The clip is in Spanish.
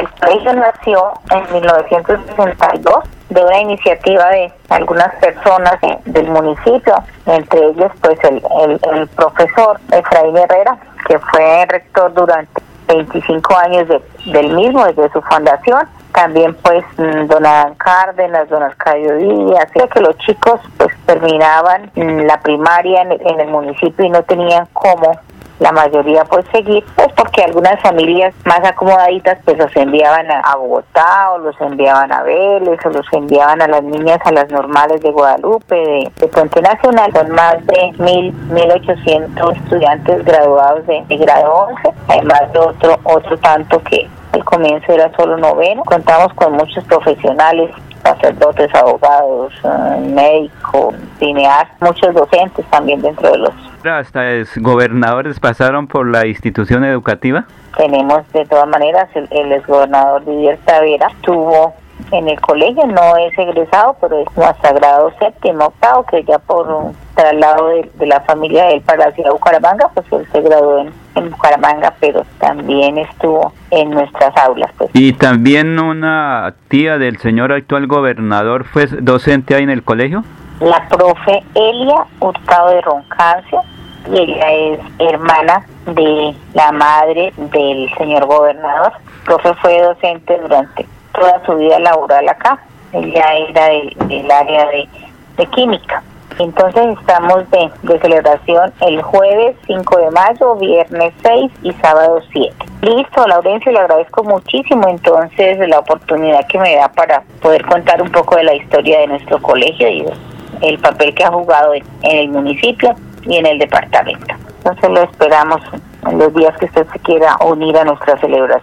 El colegio nació en 1962 de una iniciativa de algunas personas del municipio, entre ellos pues el, el, profesor Efraín Herrera, que fue rector durante 25 años del mismo, desde su fundación. También pues mm, don Adán Cárdenas, don Arcadio Díaz, que los chicos pues terminaban mm, la primaria en, en el municipio y no tenían cómo la mayoría pues seguir, pues porque algunas familias más acomodaditas pues los enviaban a, Bogotá o los enviaban a Vélez o los enviaban a las niñas a las normales de Guadalupe, de, de Puente Nacional, son más de mil, mil ochocientos estudiantes graduados de, grado 11, además de otro, otro tanto que al comienzo era solo noveno, contamos con muchos profesionales sacerdotes, abogados, eh, médicos, cineastas, muchos docentes también dentro de los hasta gobernadores pasaron por la institución educativa? Tenemos de todas maneras el, el exgobernador Didier Tavera tuvo en el colegio, no es egresado, pero es hasta grado séptimo, octavo, que ya por un traslado de, la familia de él para la ciudad de Bucaramanga, pues él se graduó en, en, Bucaramanga, pero también estuvo en nuestras aulas. Pues. ¿Y también una tía del señor actual gobernador fue docente ahí en el colegio? La profe Elia Hurtado de Roncancia, y ella es hermana de la madre del señor gobernador. El profe fue docente durante toda su vida laboral acá. Ella era del, área de, química. Entonces estamos de, de, celebración el jueves 5 de mayo, viernes 6 y sábado 7. Listo, Laurencio, le agradezco muchísimo entonces la oportunidad que me da para poder contar un poco de la historia de nuestro colegio y el papel que ha jugado en, el municipio y en el departamento. Entonces lo esperamos en los días que usted se quiera unir a nuestra celebración.